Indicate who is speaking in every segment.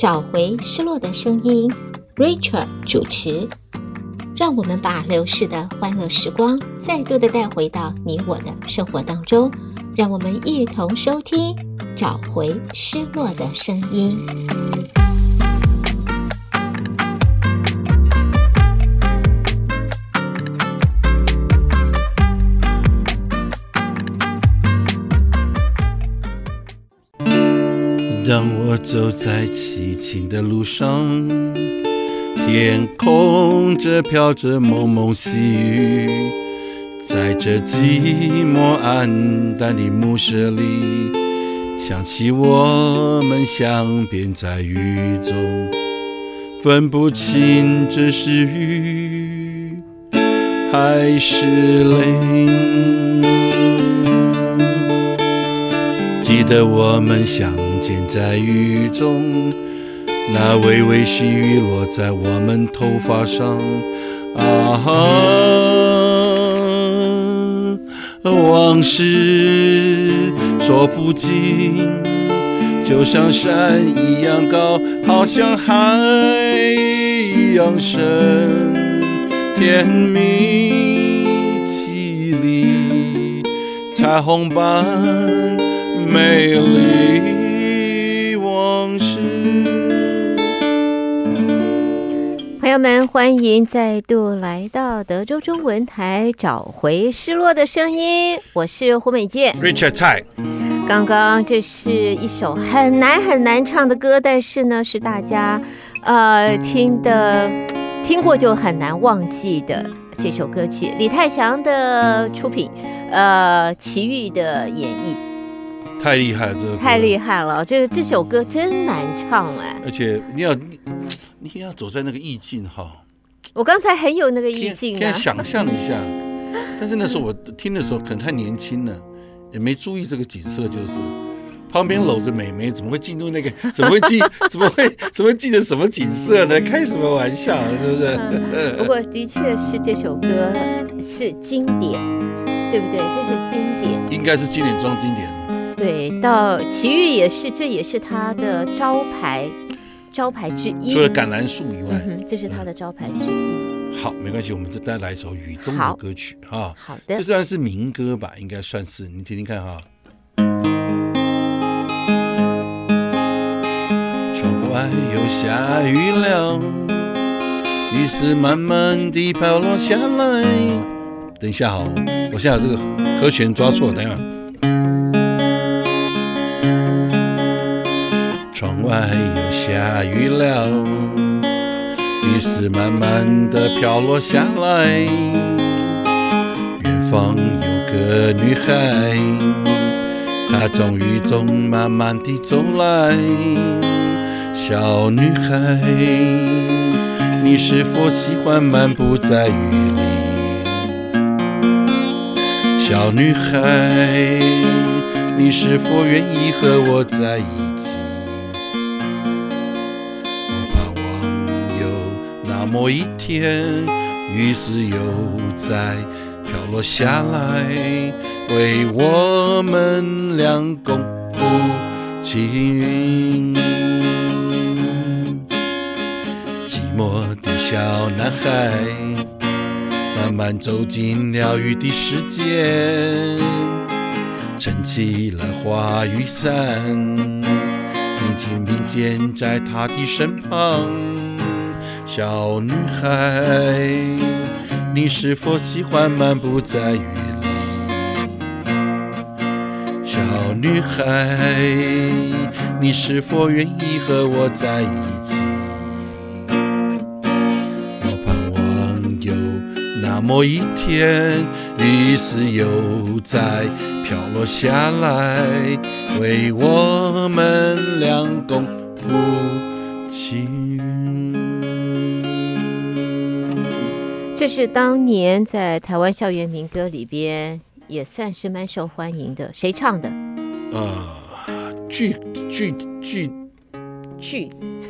Speaker 1: 找回失落的声音，Rachel 主持，让我们把流逝的欢乐时光再度的带回到你我的生活当中，让我们一同收听，找回失落的声音。
Speaker 2: 当我走在凄清的路上，天空着飘着蒙蒙细雨，在这寂寞暗淡的暮色里，想起我们相别在雨中，分不清这是雨还是泪。记得我们相。捡在雨中，那微微细雨落在我们头发上，啊哈，往事说不尽，就像山一样高，好像海一样深，甜蜜绮丽，彩虹般美丽。
Speaker 1: 朋友们，欢迎再度来到德州中文台，找回失落的声音。我是胡美健
Speaker 2: ，Richard 蔡。
Speaker 1: 刚刚这是一首很难很难唱的歌，但是呢，是大家呃听的听过就很难忘记的这首歌曲。李泰祥的出品，呃，齐豫的演绎，
Speaker 2: 太厉害了，这个
Speaker 1: 太厉害了，这这首歌真难唱哎，
Speaker 2: 而且你要。你要走在那个意境哈，
Speaker 1: 我刚才很有那个意境啊，
Speaker 2: 可以想象一下。但是那时候我听的时候可能太年轻了，也没注意这个景色，就是旁边搂着美眉，怎么会进入那个？怎么会记？怎么会？怎么会记得什么景色呢？开什么玩笑，是不是？
Speaker 1: 不过的确是这首歌是经典，对不对？这是经典，
Speaker 2: 应该是经典中经典。
Speaker 1: 对，到奇遇也是，这也是他的招牌。招牌之一，
Speaker 2: 除了橄榄树以外，
Speaker 1: 嗯，这是他的招牌之一。
Speaker 2: 好，没关系，我们再来一首雨中的歌曲哈。
Speaker 1: 好的，
Speaker 2: 这算是民歌吧？应该算是，你听听看哈。窗外又下雨了，雨丝慢慢地飘落下来。等一下哈，我现在有这个和弦抓错，等一下。外又下雨了，雨丝慢慢地飘落下来。远方有个女孩，她从雨中慢慢地走来。小女孩，你是否喜欢漫步在雨里？小女孩，你是否愿意和我在一起？某一天，雨丝又在飘落下来，为我们俩共谱情。寂寞的小男孩慢慢走进了雨的世界，撑起了花雨伞，紧紧并肩在他的身旁。小女孩，你是否喜欢漫步在雨里？小女孩，你是否愿意和我在一起？我盼望有那么一天，雨丝又再飘落下来，为我们俩共舞
Speaker 1: 这是当年在台湾校园民歌里边也算是蛮受欢迎的，谁唱的？
Speaker 2: 呃，据据据
Speaker 1: 据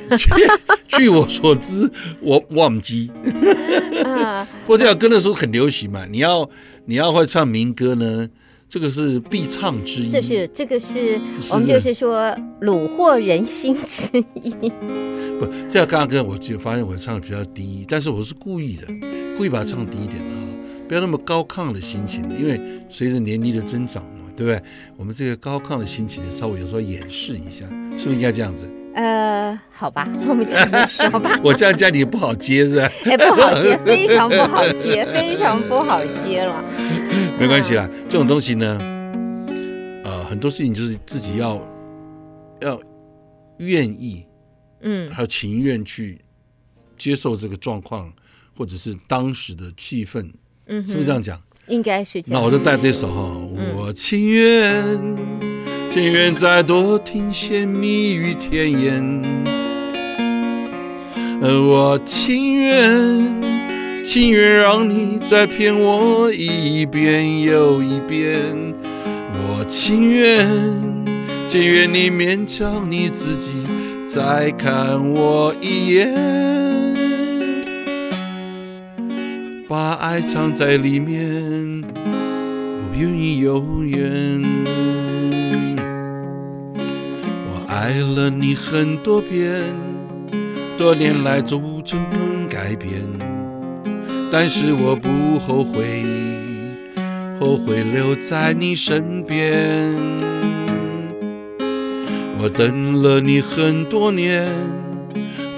Speaker 2: 据我所知，我忘记。啊，不过这首歌那时候很流行嘛，你要你要会唱民歌呢，这个是必唱之一。
Speaker 1: 这是这个是我们就是说虏获人心之一。
Speaker 2: 不，这样刚刚跟我就发现我唱的比较低，但是我是故意的，故意把它唱低一点的啊，不要那么高亢的心情，因为随着年龄的增长嘛，对不对？我们这个高亢的心情稍微有时候掩饰一下，是不是应该这样子？
Speaker 1: 呃，好吧，我们这样子说吧。
Speaker 2: 我这样叫你不好接是吧？
Speaker 1: 哎，不好接，非常不好接，非常不好接了。
Speaker 2: 没关系啦，这种东西呢，呃，很多事情就是自己要要愿意，嗯，还有情愿去接受这个状况，或者是当时的气氛，嗯，是不是这样讲？
Speaker 1: 应该是这样。
Speaker 2: 那我就带这首哈，我情愿。情愿再多听些蜜语甜言，我情愿，情愿让你再骗我一遍又一遍，我情愿，情愿你勉强你自己再看我一眼，把爱藏在里面，不愿意永远。爱了你很多遍，多年来总成功改变，但是我不后悔，后悔留在你身边。我等了你很多年，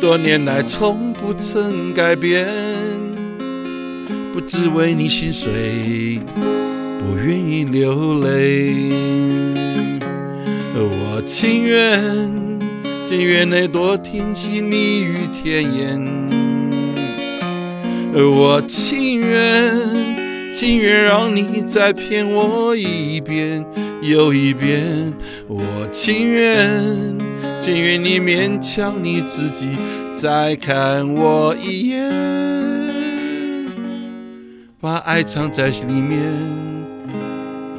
Speaker 2: 多年来从不曾改变，不只为你心碎，不愿意流泪。我情愿，情愿你多听些蜜语甜言。我情愿，情愿让你再骗我一遍又一遍。我情愿，情愿你勉强你自己再看我一眼，把爱藏在心里面，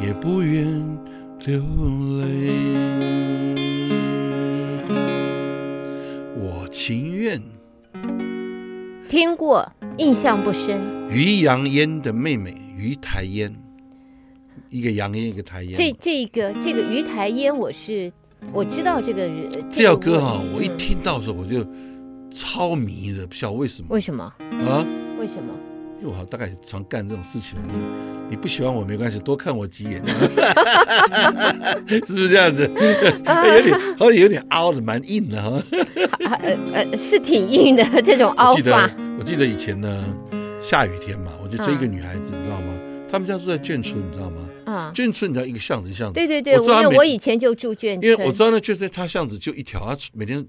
Speaker 2: 也不愿。流泪，我情愿。
Speaker 1: 听过，印象不深。
Speaker 2: 于洋烟的妹妹于台烟，一个洋烟，一个台烟。
Speaker 1: 这这个这个于台烟，我是我知道这个人。
Speaker 2: 这首歌哈，我一听到的时候我就超迷的，不晓得为什么？
Speaker 1: 为什么？啊？为什么？
Speaker 2: 因为我大概常干这种事情，你你不喜欢我没关系，多看我几眼，是不是这样子？有点好像有点凹的，蛮硬的哈。
Speaker 1: 呃呃，是挺硬的这种凹法。我记得
Speaker 2: 我记得以前呢，下雨天嘛，我就追一个女孩子，你知道吗？他们家住在眷村，你知道吗？啊，眷村你知道一个巷子巷子。
Speaker 1: 对对对，我知道。我以前就住眷村，
Speaker 2: 因为我知道那就在他巷子就一条，他每天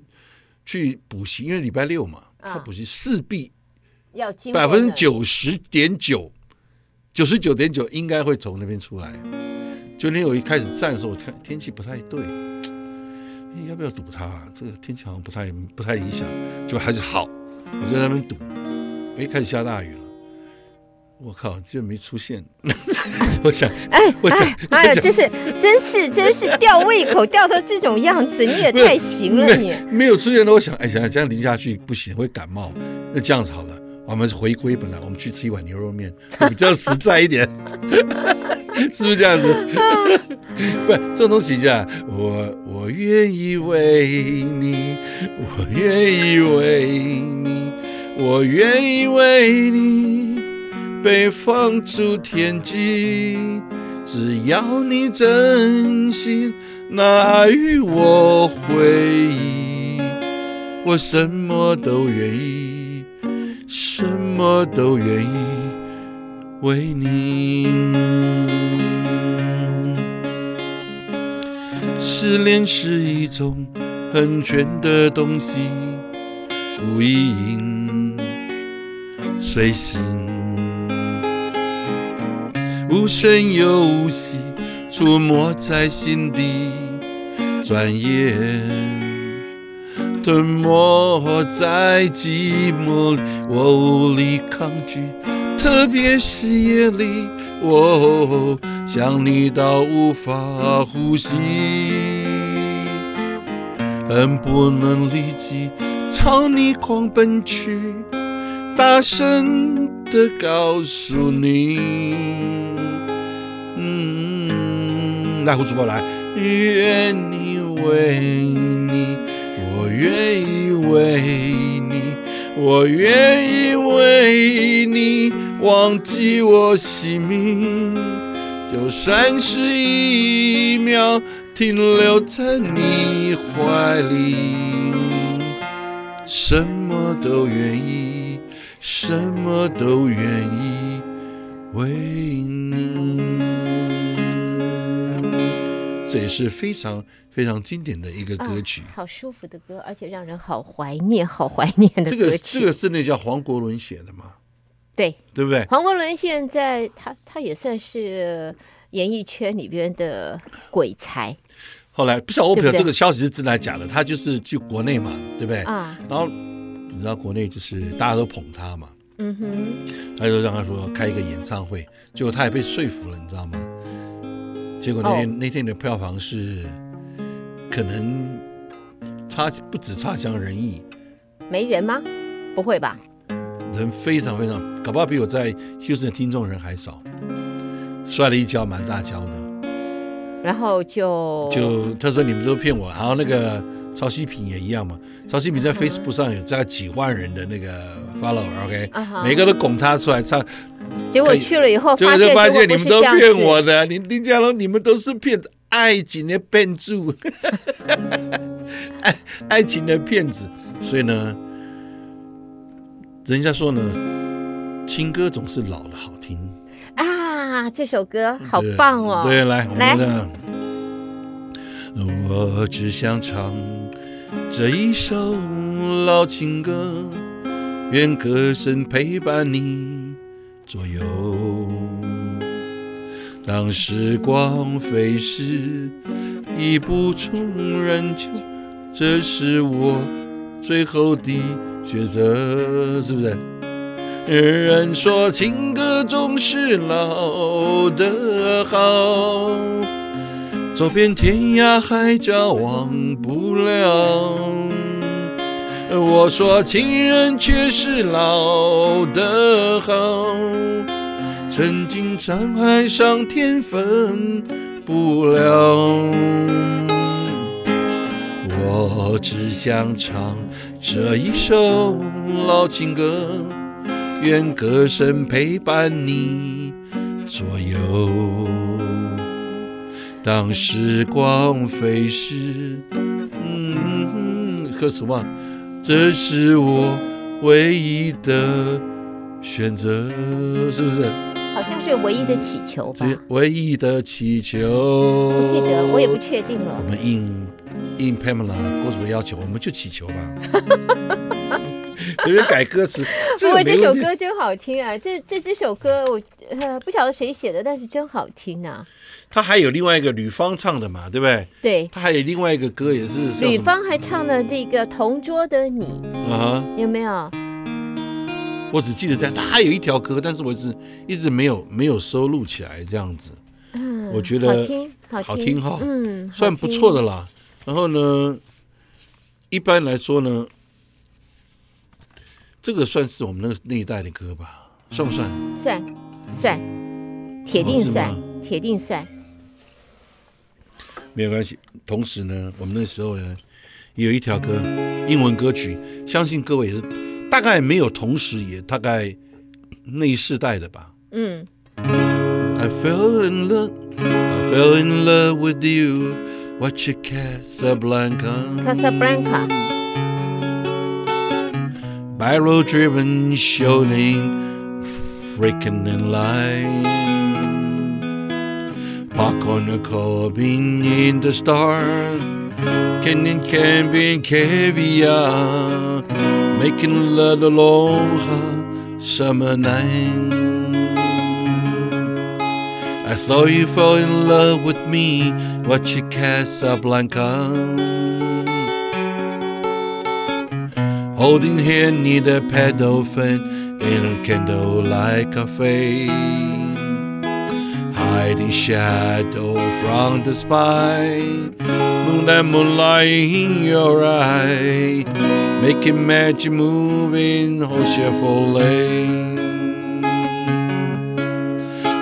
Speaker 2: 去补习，因为礼拜六嘛，他补习势必。百分之九十点九，九十九点九应该会从那边出来。就那天我一开始站的时候，我看天气不太对，要不要堵他？这个天气好像不太不太理想，就还是好。我就在那边堵，哎，开始下大雨了。我靠，居然没出现。我想，
Speaker 1: 哎，我想，哎呀，就是，真是，真是吊胃口，吊到这种样子，你也太行了，你没，
Speaker 2: 没有出现的。我想，哎，想想这样淋下去不行，会感冒。那这样子好了。我们回归本来，我们去吃一碗牛肉面，比较实在一点，是不是这样子？不，这种东西叫我我愿意为你，我愿意为你，我愿意为你被放逐天际，只要你真心拿与我回忆，我什么都愿意。什么都愿意为你。失恋是一种很玄的东西，无意隐，随心，无声又无息，出没在心底，转眼。吞没在寂寞里，我无力抗拒。特别是夜里，我想你到无法呼吸，恨不能立即朝你狂奔去，大声地告诉你，嗯。来胡主播来，愿你为你，我愿意为你，我愿意为你忘记我姓名，就算是一秒停留在你怀里，什么都愿意，什么都愿意为你。这也是非常非常经典的一个歌曲，
Speaker 1: 啊，好舒服的歌，而且让人好怀念，好怀念的歌曲。
Speaker 2: 这个这个是那叫黄国伦写的吗？
Speaker 1: 对，
Speaker 2: 对不对？
Speaker 1: 黄国伦现在他他也算是演艺圈里边的鬼才。
Speaker 2: 后来不晓得我不晓得这个消息是真的假的，他就是去国内嘛，对不对？啊，然后你知道国内就是大家都捧他嘛，嗯哼，他就让他说开一个演唱会，结果他也被说服了，你知道吗？结果那天、oh. 那天的票房是可能差不止差强人意，
Speaker 1: 没人吗？不会吧？
Speaker 2: 人非常非常，搞不好比我在休斯顿的听众人还少，摔了一跤，蛮大跤的。
Speaker 1: 然后就
Speaker 2: 就他说你们都骗我，然后那个曹希平也一样嘛，曹希平在 Facebook 上有在几万人的那个 follow，OK，、uh huh. 每个都拱他出来唱。
Speaker 1: 结果去了以后，
Speaker 2: 结果就发现你们都骗我的，林林家龙，你们都是骗子，爱情的骗子，爱爱情的骗子。所以呢，人家说呢，情歌总是老的好听
Speaker 1: 啊。这首歌好棒哦！
Speaker 2: 对，对，来，
Speaker 1: 来，
Speaker 2: 我们我只想唱这一首老情歌，愿歌声陪伴你。左右，当时光飞逝，已不重人旧，这是我最后的选择，是不是？人说情歌总是老的好，走遍天涯海角忘不了。我说情人却是老的好，曾经沧海桑田分不了。我只想唱这一首老情歌，愿歌声陪伴你左右。当时光飞逝，嗯，歌词忘了。这是我唯一的选择，是不是？
Speaker 1: 是唯一的祈求吧。
Speaker 2: 唯一的祈求。
Speaker 1: 不记得，我也不确定了。
Speaker 2: 我们应应 Pamela 郭主的要求，我们就祈求吧。有点改歌词。
Speaker 1: 不过这首歌真好听啊！这这这首歌我呃不晓得谁写的，但是真好听啊。
Speaker 2: 他还有另外一个吕方唱的嘛，对不对？
Speaker 1: 对。
Speaker 2: 他还有另外一个歌也是
Speaker 1: 吕方还唱了这个《同桌的你》啊、uh，huh、有没有？
Speaker 2: 我只记得这样，他还有一条歌，但是我一直一直没有没有收录起来这样子。嗯，我觉得
Speaker 1: 好听，好
Speaker 2: 听，哈，
Speaker 1: 嗯，
Speaker 2: 算不错的啦。然后呢，一般来说呢，这个算是我们那个那一代的歌吧？算不算？
Speaker 1: 算，算，铁定算，哦、铁定算。
Speaker 2: 没有关系。同时呢，我们那时候呢，也有一条歌，英文歌曲，相信各位也是大概没有同时，也大概那一世代的吧。嗯。I fell in love, I fell in love with you, watch you Casablanca.
Speaker 1: Casablanca.
Speaker 2: By road driven, showing, freaking in line. Park on the cabin in the stars, canning camping caviar, making love the long summer night. I thought you fell in love with me, watching Casablanca. Holding hand near the paddle fin in a candlelight cafe hiding shadow from the spy. Moonlight, moonlight in your eye, making magic move in lane.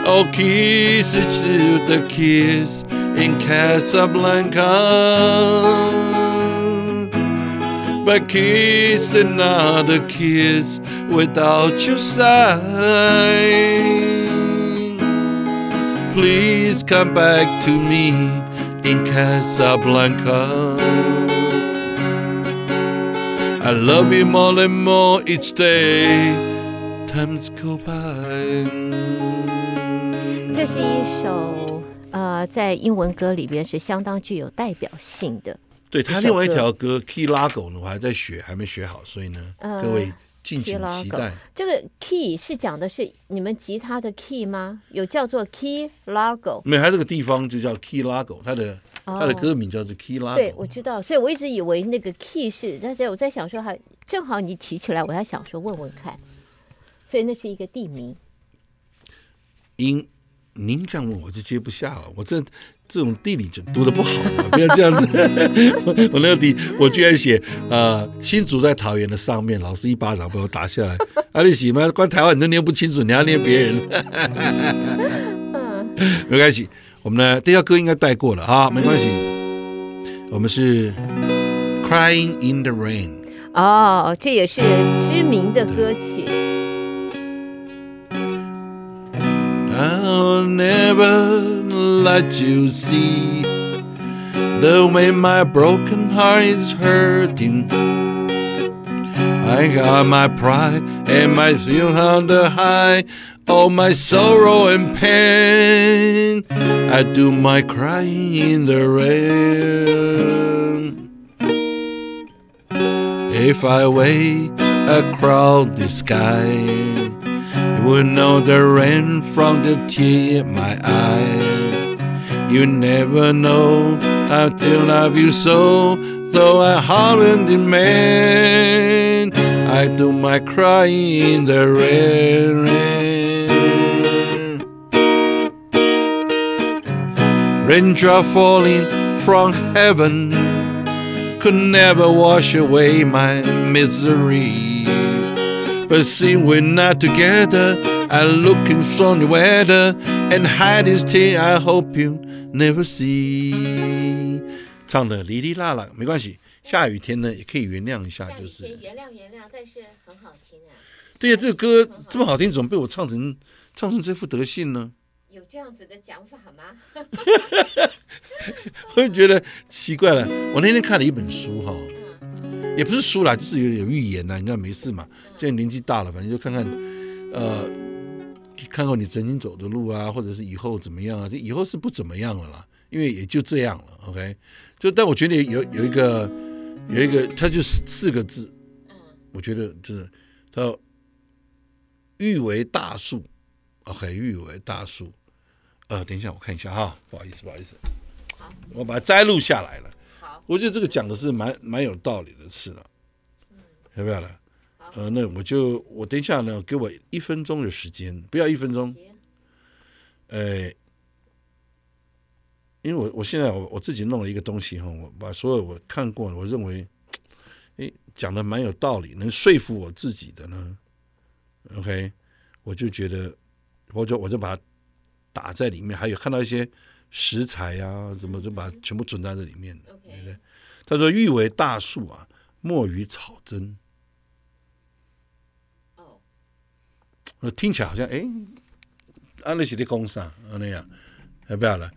Speaker 2: Oh, kiss it to the kiss, in Casablanca. But kiss another kiss without your sigh. Please come back to me in Casablanca. I love you more and more each day. Times go by.
Speaker 1: 这是一首呃，在英文歌里边是相当具有代表性的。
Speaker 2: 对，他另外一条歌《Key Largo》呢，我还在学，还没学好，所以呢，呃、各位。敬请期待。
Speaker 1: 这个 key 是讲的是你们吉他的 key 吗？有叫做 key largo？
Speaker 2: 没有，它这个地方就叫 key largo，它的、哦、它的歌名叫做 key largo。
Speaker 1: 对，我知道，所以我一直以为那个 key 是，但是我在想说，还正好你提起来，我还想说问问看，所以那是一个地名。
Speaker 2: 因您这样问，我就接不下了，我这。这种地理就读的不好，不要这样子。我那个题，我居然写呃，新竹在桃园的上面，老师一巴掌把我打下来。阿里喜吗？关台湾你都念不清楚，你要念别人。没关系，我们呢这条歌应该带过了啊，没关系。我们是 Crying in the Rain。
Speaker 1: 哦，这也是知名的歌曲。
Speaker 2: I'll never let you see the way my broken heart is hurting. I got my pride and my feelings on the high, all my sorrow and pain. I do my crying in the rain. If I wait across the sky, you would know the rain from the tear in my eye. You never know until I love you so. Though I haven't demand, I do my crying in the rain. rain. Raindrop falling from heaven could never wash away my misery. But seeing we're not together, I look in sunny weather and hide his tear. I hope you never see。唱的哩哩啦啦，没关系， 下雨天呢也可以原谅一下，就是。
Speaker 1: 原谅原谅，但是很好听啊。
Speaker 2: 对呀，这个歌这么好听，怎么被我唱成唱成这副德性呢？
Speaker 1: 有这样子的讲法吗？
Speaker 2: 我就觉得奇怪了。我那天看了一本书哈，也不是书啦，就是有有预言呐。你看没事嘛，现在年纪大了，反正就看看，呃。看看你曾经走的路啊，或者是以后怎么样啊？这以后是不怎么样了啦，因为也就这样了。OK，就但我觉得有有一个有一个，他就是四个字，我觉得就是它欲为大树，OK，欲为大树。呃，等一下我看一下哈，不好意思，不好意思，好，我把它摘录下来了。好，我觉得这个讲的是蛮蛮有道理的事了，要不要了？呃，那我就我等一下呢，给我一分钟的时间，不要一分钟。呃，因为我我现在我我自己弄了一个东西哈，我把所有我看过，我认为，哎，讲的蛮有道理，能说服我自己的呢。OK，我就觉得，我就我就把它打在里面，还有看到一些食材啊，怎么就把它全部准在这里面。对不对？他说：“欲为大树啊，莫与草争。”我听起来好像哎，安利写的公啥那样，要不要了？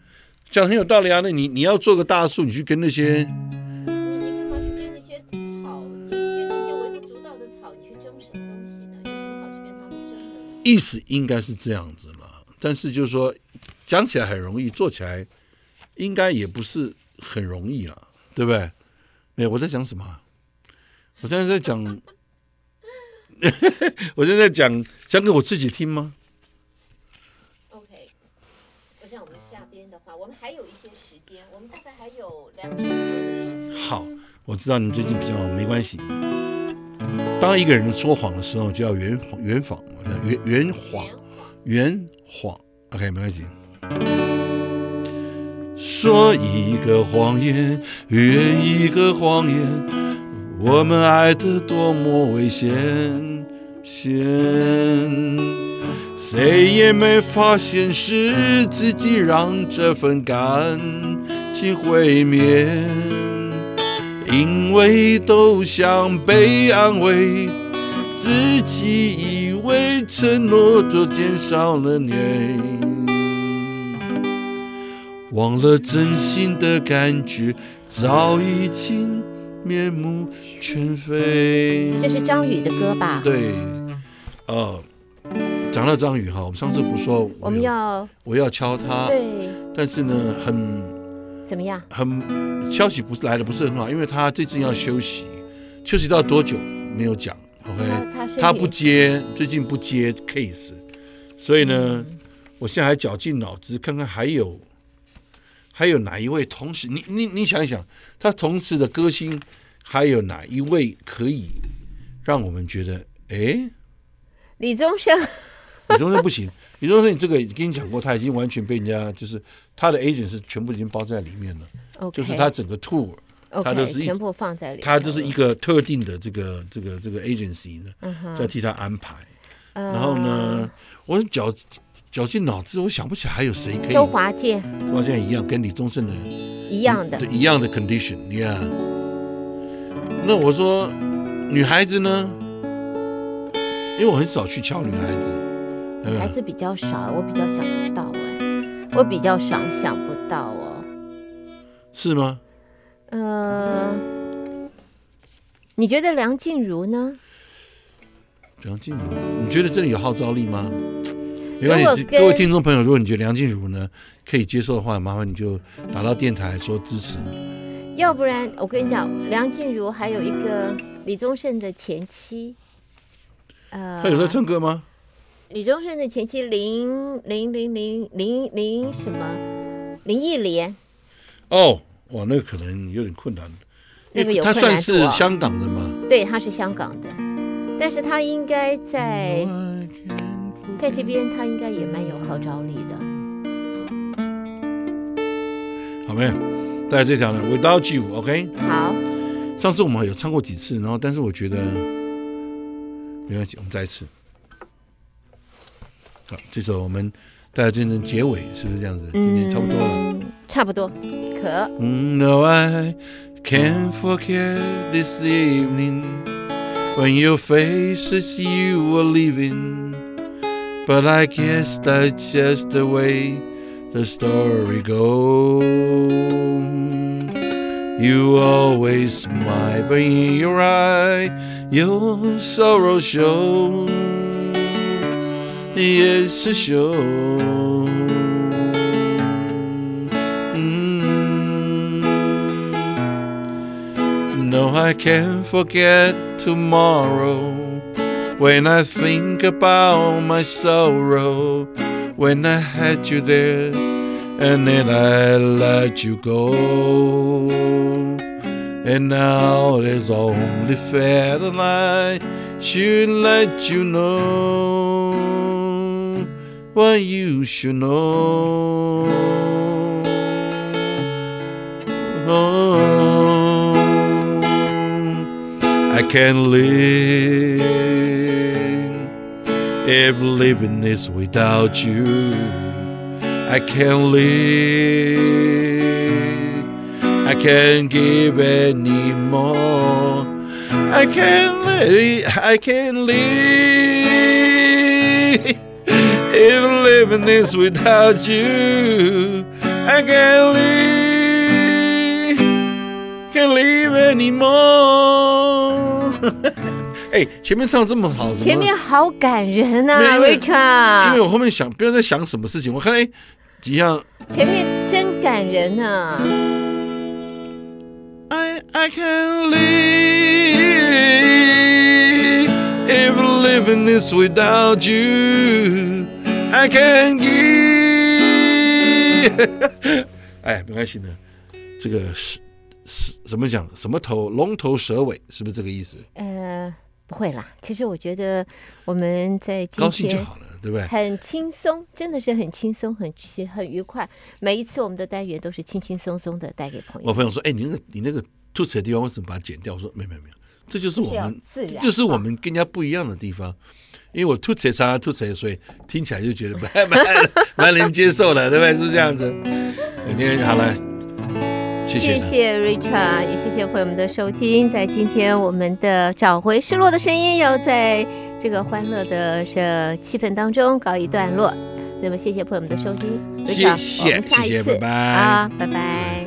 Speaker 2: 讲很有道理啊。那你你要做个大树，你去跟那些，
Speaker 1: 你你干嘛去跟那些草，跟那些微不足道的草，你去争什么东西呢？有什么好去跟他们争的？
Speaker 2: 意思应该是这样子了，但是就是说，讲起来很容易，做起来应该也不是很容易了，对不对？哎，我在讲什么？我现在在讲。我现在讲讲给我自己听
Speaker 1: 吗我们还有一些时间，我们大概还有两首歌的时间。
Speaker 2: 好，我知道你最近比较忙，没关系。当一个人说谎的时候，就要圆圆谎，圆圆谎，圆谎。OK，没关系。说一个谎言，圆一个谎言。我们爱得多么危险，险谁也没发现是自己让这份感情毁灭，因为都想被安慰，自己以为承诺都减少了你，忘了真心的感觉早已经面目全非。
Speaker 1: 这是张宇的歌吧？
Speaker 2: 对，呃。讲到张宇哈，我们上次不说
Speaker 1: 我们要
Speaker 2: 我要敲他，
Speaker 1: 对，
Speaker 2: 但是呢，很
Speaker 1: 怎么样？
Speaker 2: 很消息不是来的不是很好，因为他最近要休息，休息到多久没有讲？OK，他，他不接，最近不接 case，所以呢，嗯、我现在还绞尽脑汁看看还有还有哪一位同时，你你你想一想，他同时的歌星还有哪一位可以让我们觉得哎？
Speaker 1: 李宗盛。
Speaker 2: 李宗盛不行，李宗盛你这个跟你讲过，他已经完全被人家就是他的 agent 是全部已经包在里面了，okay, 就是他整个 tour，他都是
Speaker 1: 全部放在里面，
Speaker 2: 他就是一个特定的这个这个这个 agency 呢，在替他安排。然后呢，我绞绞尽脑汁，我想不起来还有谁可以。
Speaker 1: 周华健，
Speaker 2: 周华健一样，跟李宗盛的
Speaker 1: 一样的，
Speaker 2: 一样的 condition，你看。那我说女孩子呢？因为我很少去敲女孩子。
Speaker 1: 女孩子比较少，我比较想不到哎，我比较想想不到哦。
Speaker 2: 是吗？
Speaker 1: 呃，你觉得梁静茹呢？
Speaker 2: 梁静茹，你觉得这里有号召力吗？没关系，各位听众朋友，如果你觉得梁静茹呢可以接受的话，麻烦你就打到电台说支持。
Speaker 1: 要不然我跟你讲，梁静茹还有一个李宗盛的前妻，呃，
Speaker 2: 他有在唱歌吗？
Speaker 1: 李宗盛的前妻林林林林林林什么林忆莲？
Speaker 2: 哦，哇，那个可能有点困难。那个有困难，他算是香港的吗？
Speaker 1: 对，他是香港的，但是他应该在在这边，他应该也蛮有号召力的。
Speaker 2: 好没有？带来这条呢，Without You，OK？
Speaker 1: 好。
Speaker 2: 上次我们有唱过几次，然后但是我觉得没关系，我们再一次。好，这首我们大家变成结尾，是不是这样子？今天差不多了。
Speaker 1: 嗯，差不多，可。
Speaker 2: No, I can't forget this evening when your faces you were leaving, but I guess that's just the way the story goes. You always smile, but in your eye, your sorrow shows. Yes, sure. Mm. No, I can't forget tomorrow when I think about my sorrow. When I had you there and then I let you go. And now there's only fair that I should let you know what you should know. Oh, I can't live if living is without you. I can't live. I can't give any more. I can't live. I can't live. living is without you, I can't live, can't live anymore。哎，前面唱这么好，
Speaker 1: 前面好感人啊，Richard。
Speaker 2: 因为我后面想，不知道在想什么事情。我看哎，几样。
Speaker 1: 前面真感人啊。
Speaker 2: I I can't live if living is without you。 I can give，哎，没关系的，这个是是怎么讲？什么头龙头蛇尾，是不是这个意思？
Speaker 1: 呃，不会啦。其实我觉得我们在今天
Speaker 2: 高兴就好了，对不对？
Speaker 1: 很轻松，真的是很轻松，很很愉快。每一次我们的单元都是轻轻松松的带给朋友。
Speaker 2: 我朋友说：“哎，你那个你那个吐词的地方为什么把它剪掉？”我说：“没有没有没有，这就是我们，
Speaker 1: 自然，
Speaker 2: 就是我们跟人家不一样的地方。因为我吐词常常吐词，所以听起来就觉得蛮蛮蛮能接受的，对不对？是这样子。今天好了，谢谢，谢
Speaker 1: 谢 Richard，也谢谢朋友们的收听。在今天，我们的找回失落的声音，要在这个欢乐的这气氛当中告一段落。那么，谢谢朋友们的收听，
Speaker 2: 谢谢，
Speaker 1: 我们下一次，
Speaker 2: 谢谢，拜拜，
Speaker 1: 好，拜拜。